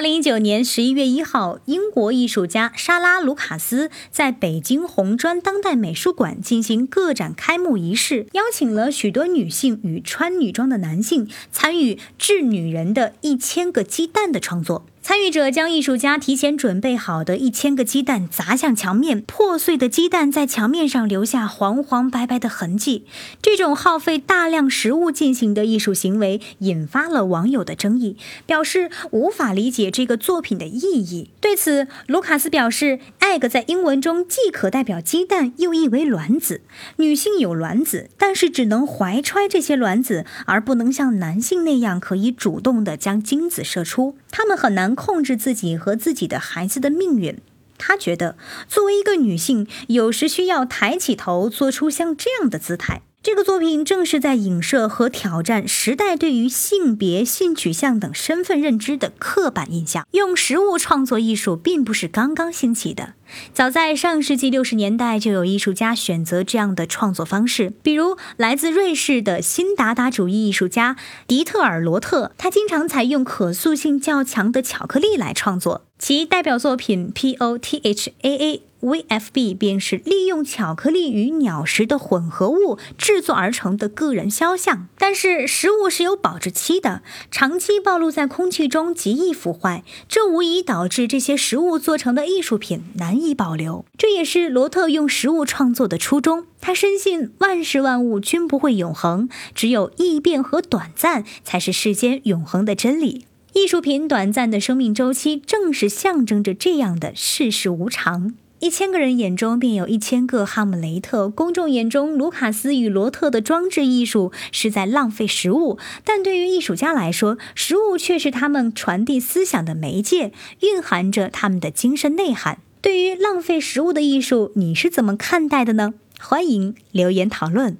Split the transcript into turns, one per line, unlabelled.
二零一九年十一月一号，英国艺术家莎拉·卢卡斯在北京红砖当代美术馆进行个展开幕仪式，邀请了许多女性与穿女装的男性参与《致女人的一千个鸡蛋》的创作。参与者将艺术家提前准备好的一千个鸡蛋砸向墙面，破碎的鸡蛋在墙面上留下黄黄白白的痕迹。这种耗费大量食物进行的艺术行为引发了网友的争议，表示无法理解这个作品的意义。对此，卢卡斯表示：“egg 在英文中既可代表鸡蛋，又意为卵子。女性有卵子，但是只能怀揣这些卵子，而不能像男性那样可以主动地将精子射出。他们很难。”控制自己和自己的孩子的命运，她觉得作为一个女性，有时需要抬起头，做出像这样的姿态。这个作品正是在影射和挑战时代对于性别、性取向等身份认知的刻板印象。用实物创作艺术并不是刚刚兴起的，早在上世纪六十年代就有艺术家选择这样的创作方式。比如来自瑞士的新达达主义艺术家迪特尔·罗特，他经常采用可塑性较强的巧克力来创作，其代表作品 P O T H A A。VFB 便是利用巧克力与鸟食的混合物制作而成的个人肖像，但是食物是有保质期的，长期暴露在空气中极易腐坏，这无疑导致这些食物做成的艺术品难以保留。这也是罗特用食物创作的初衷，他深信万事万物均不会永恒，只有异变和短暂才是世间永恒的真理。艺术品短暂的生命周期，正是象征着这样的世事无常。一千个人眼中便有一千个哈姆雷特。公众眼中，卢卡斯与罗特的装置艺术是在浪费食物，但对于艺术家来说，食物却是他们传递思想的媒介，蕴含着他们的精神内涵。对于浪费食物的艺术，你是怎么看待的呢？欢迎留言讨论。